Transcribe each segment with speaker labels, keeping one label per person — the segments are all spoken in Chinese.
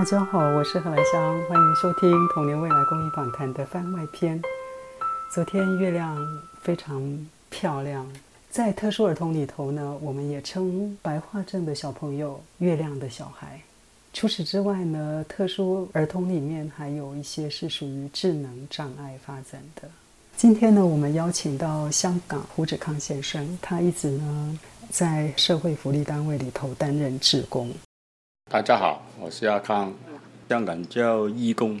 Speaker 1: 大家好，我是何来香，欢迎收听《童年未来公益访谈》的番外篇。昨天月亮非常漂亮，在特殊儿童里头呢，我们也称白化症的小朋友“月亮的小孩”。除此之外呢，特殊儿童里面还有一些是属于智能障碍发展的。今天呢，我们邀请到香港胡志康先生，他一直呢在社会福利单位里头担任志工。
Speaker 2: 大家好，我是阿康，香港叫义工。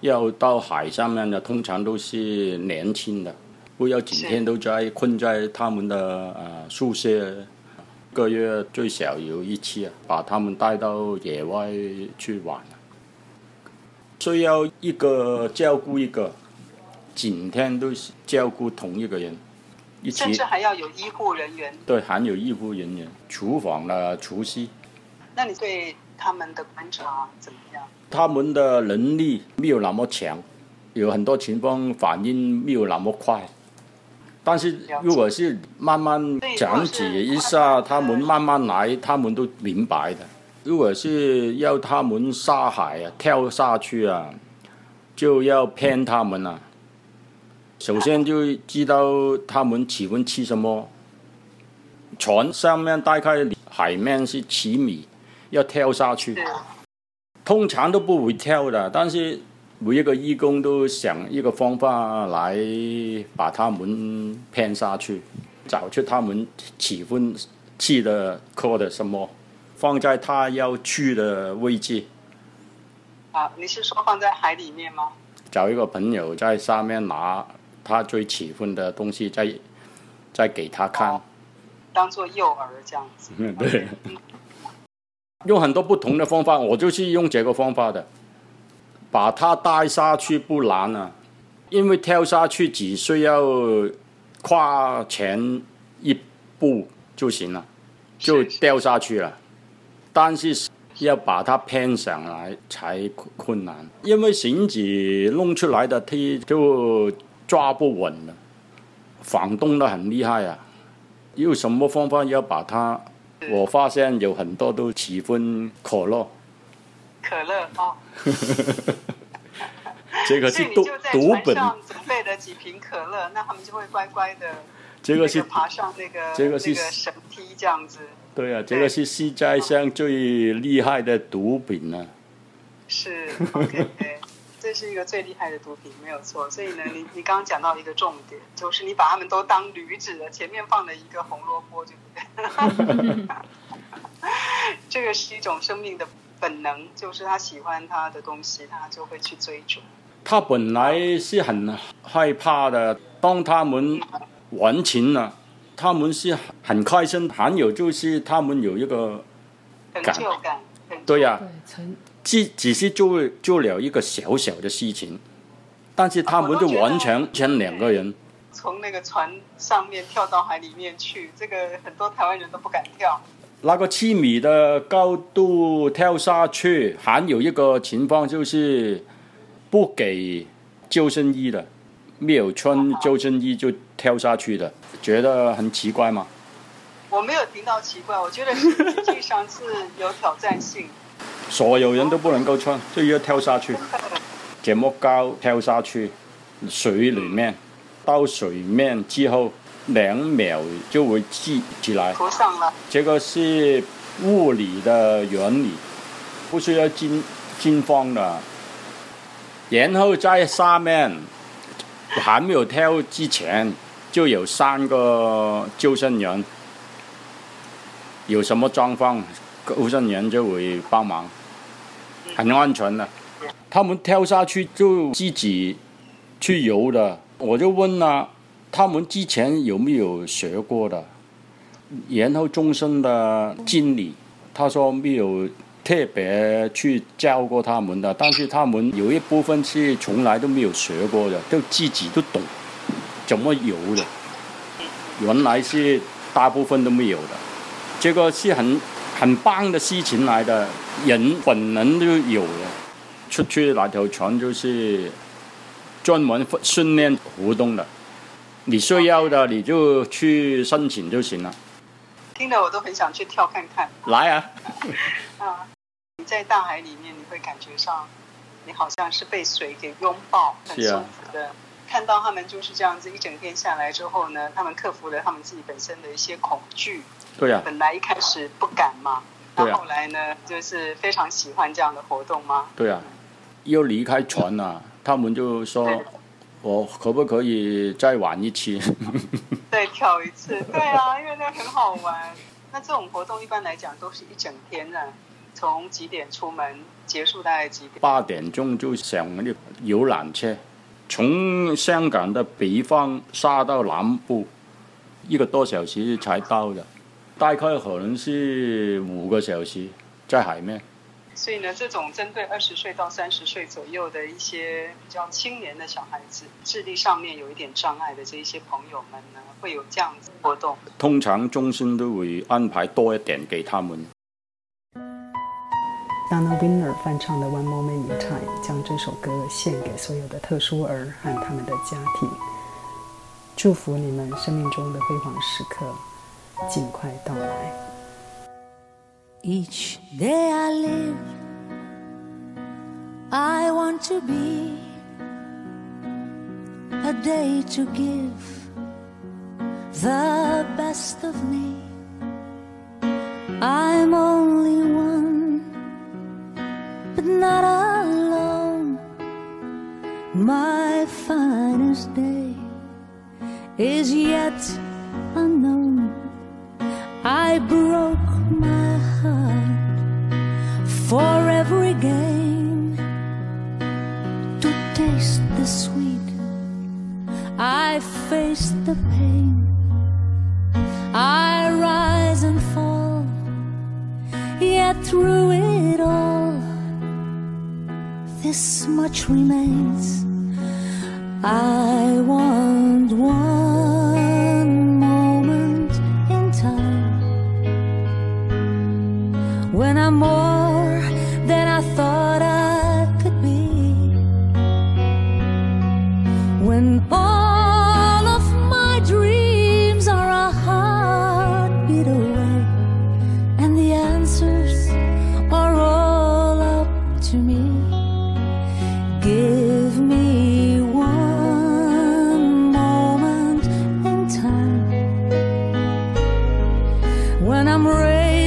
Speaker 2: 要到海上面的，通常都是年轻的，不要整天都在困在他们的呃宿舍，个月最少有一次，把他们带到野外去玩。需要一个照顾一个，整天都是照顾同一个人，
Speaker 3: 一起甚至还要有医护人员。
Speaker 2: 对，还有医护人员，厨房的厨师。
Speaker 3: 那你对他们的观察怎么样？
Speaker 2: 他们的能力没有那么强，有很多情况反应没有那么快。但是如果是慢慢讲解一下，他们慢慢来，他们都明白的。如果是要他们下海啊，跳下去啊，就要骗他们啊。首先就知道他们喜欢吃什么。船上面大概海面是七米。要跳下去，通常都不会跳的。但是每一个义工都想一个方法来把他们骗下去，找出他们喜欢去的课的什么，放在他要去的位置。
Speaker 3: 啊，你是说放在海里面吗？
Speaker 2: 找一个朋友在下面拿他最喜欢的东西，再再给他看，
Speaker 3: 当做诱饵这样子。
Speaker 2: 嗯，对。用很多不同的方法，我就是用这个方法的，把它带下去不难啊，因为跳下去只需要跨前一步就行了，就掉下去了。但是要把它骗上来才困难，因为绳子弄出来的梯就抓不稳了，晃动的很厉害啊。有什么方法要把它？我发现有很多都喜欢可乐。
Speaker 3: 可乐哦。
Speaker 2: 这个是毒毒本。
Speaker 3: 准备了几瓶可乐，那他们就会乖乖的。
Speaker 2: 这个是
Speaker 3: 爬上那个
Speaker 2: 这个是
Speaker 3: 绳梯这样子。
Speaker 2: 对啊，这个是世界上最厉害的毒品呢。
Speaker 3: 是，OK。这是一个最厉害的毒品，没有错。所以呢，你你刚刚讲到一个重点，就是你把他们都当驴子了，前面放了一个红萝卜，对不对？这个是一种生命的本能，就是他喜欢他的东西，他就会去追逐。
Speaker 2: 他本来是很害怕的，当他们完成了，他们是很开心，还有就是他们有一个
Speaker 3: 成就感，
Speaker 2: 对呀。只只是做做了一个小小的事情，但是他们就完全成两个人。
Speaker 3: 从那个船上面跳到海里面去，这个很多台湾人都不敢跳。
Speaker 2: 那个七米的高度跳下去，还有一个情况就是不给救生衣的，没有穿救生衣就跳下去的，觉得很奇怪吗？
Speaker 3: 我没有听到奇怪，我觉得实际上是有挑战性。
Speaker 2: 所有人都不能够穿，就要跳下去，这么高跳下去，水里面，到水面之后两秒就会起起来。
Speaker 3: 浮上了。
Speaker 2: 这个是物理的原理，不需要惊惊慌的。然后在下面还没有跳之前，就有三个救生员，有什么状况？救生员就会帮忙，很安全的。他们跳下去就自己去游的。我就问了，他们之前有没有学过的？然后终身的经理他说没有特别去教过他们的，但是他们有一部分是从来都没有学过的，就自己都懂怎么游的。原来是大部分都没有的，这个是很。很棒的事情来的，人本能就有了。出去那条船就是专门训练活动的，你需要的你就去申请就行了。
Speaker 3: 听得我都很想去跳看看。
Speaker 2: 来啊！
Speaker 3: 啊，在大海里面，你会感觉上，你好像是被水给拥抱，很舒服的。看到他们就是这样子一整天下来之后呢，他们克服了他们自己本身的一些恐惧。
Speaker 2: 对呀。
Speaker 3: 本来一开始不敢嘛，那后来呢，就是非常喜欢这样的活动吗？
Speaker 2: 对啊。又离开船了，他们就说：“我可不可以再玩一次？”
Speaker 3: 再跳一次，对啊，因为那很好玩。那这种活动一般来讲都是一整天的，从几点出门，结束大概几点？
Speaker 2: 八点钟就上那游览车，从香港的北方杀到南部，一个多小时才到的，大概可能是五个小时在海面。
Speaker 3: 所以呢，这种针对二十岁到三十岁左右的一些比较青年的小孩子，智力上面有一点障碍的这一些朋友们呢，会有这样子活动。
Speaker 2: 通常中心都会安排多一点给他们。
Speaker 1: Donna Winner 翻唱的《One Moment in Time》，将这首歌献给所有的特殊儿和他们的家庭，祝福你们生命中的辉煌时刻尽快到来。
Speaker 4: Each day I live, I want to be a day to give the best of me. Not alone. My finest day is yet unknown. I broke my heart for every gain to taste the sweet. I face the pain. I rise and fall, yet through this much remains. I want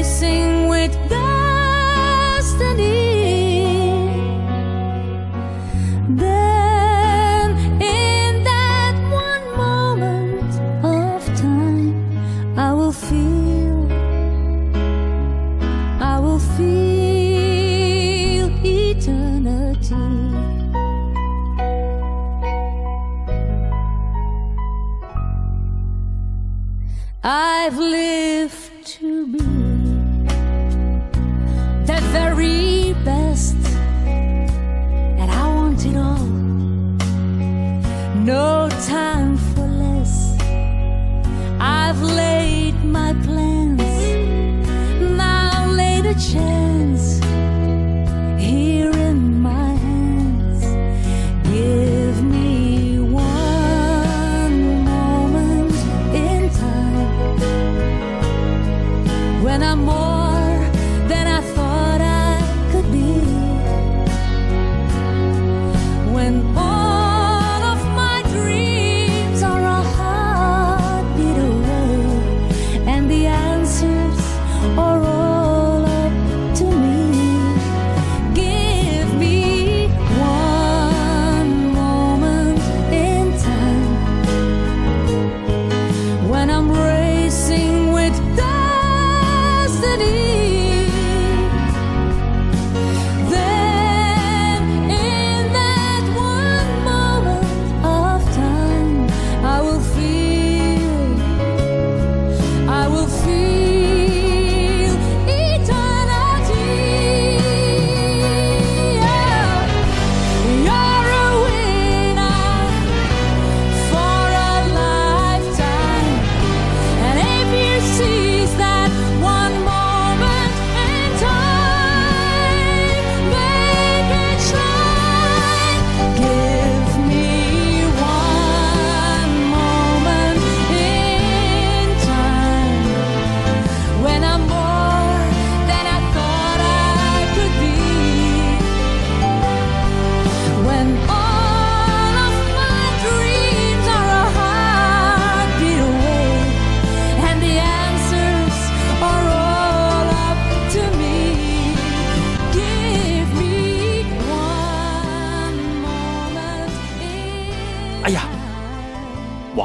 Speaker 4: dancing with destiny. Then, in that one moment of time, I will feel, I will feel eternity. I've lived to be. my plan.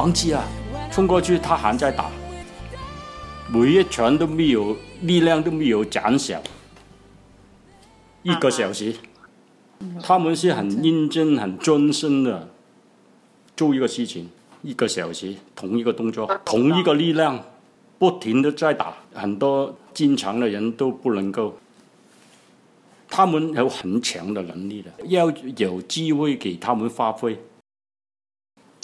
Speaker 2: 忘记啊，冲过去他还在打，每一拳都没有力量都没有减少，一个小时，他们是很认真、很专心的做一个事情，一个小时同一个动作，同一个力量，不停的在打，很多经常的人都不能够。他们有很强的能力的，要有机会给他们发挥。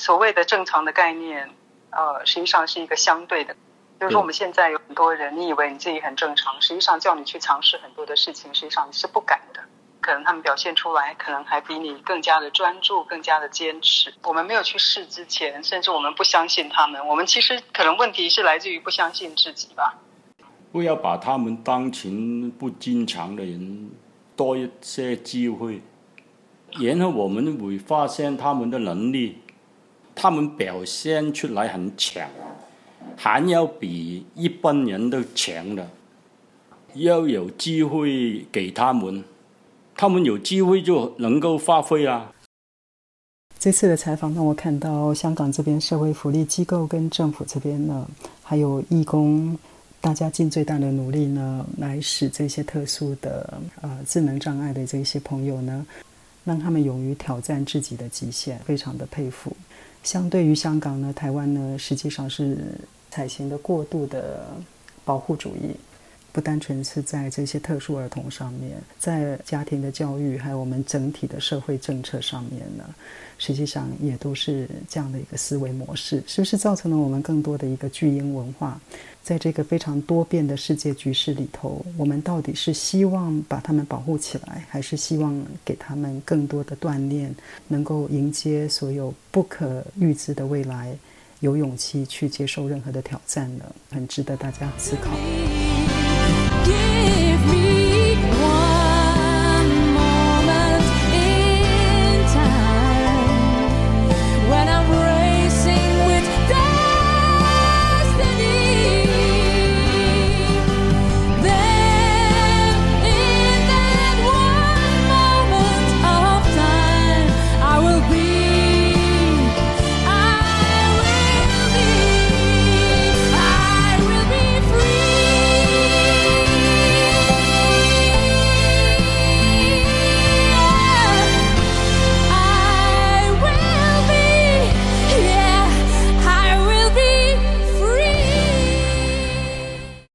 Speaker 3: 所谓的正常的概念，呃，实际上是一个相对的。比如说，我们现在有很多人，你以为你自己很正常，实际上叫你去尝试很多的事情，实际上你是不敢的。可能他们表现出来，可能还比你更加的专注，更加的坚持。我们没有去试之前，甚至我们不相信他们。我们其实可能问题是来自于不相信自己吧。
Speaker 2: 不要把他们当成不经常的人，多一些机会，然后我们会发现他们的能力。他们表现出来很强，还要比一般人都强的，要有机会给他们，他们有机会就能够发挥啊。
Speaker 1: 这次的采访让我看到香港这边社会福利机构跟政府这边呢，还有义工，大家尽最大的努力呢，来使这些特殊的呃智能障碍的这些朋友呢，让他们勇于挑战自己的极限，非常的佩服。相对于香港呢，台湾呢，实际上是采行的过度的保护主义，不单纯是在这些特殊儿童上面，在家庭的教育，还有我们整体的社会政策上面呢，实际上也都是这样的一个思维模式，是不是造成了我们更多的一个巨婴文化？在这个非常多变的世界局势里头，我们到底是希望把他们保护起来，还是希望给他们更多的锻炼，能够迎接所有不可预知的未来，有勇气去接受任何的挑战呢？很值得大家思考。
Speaker 4: give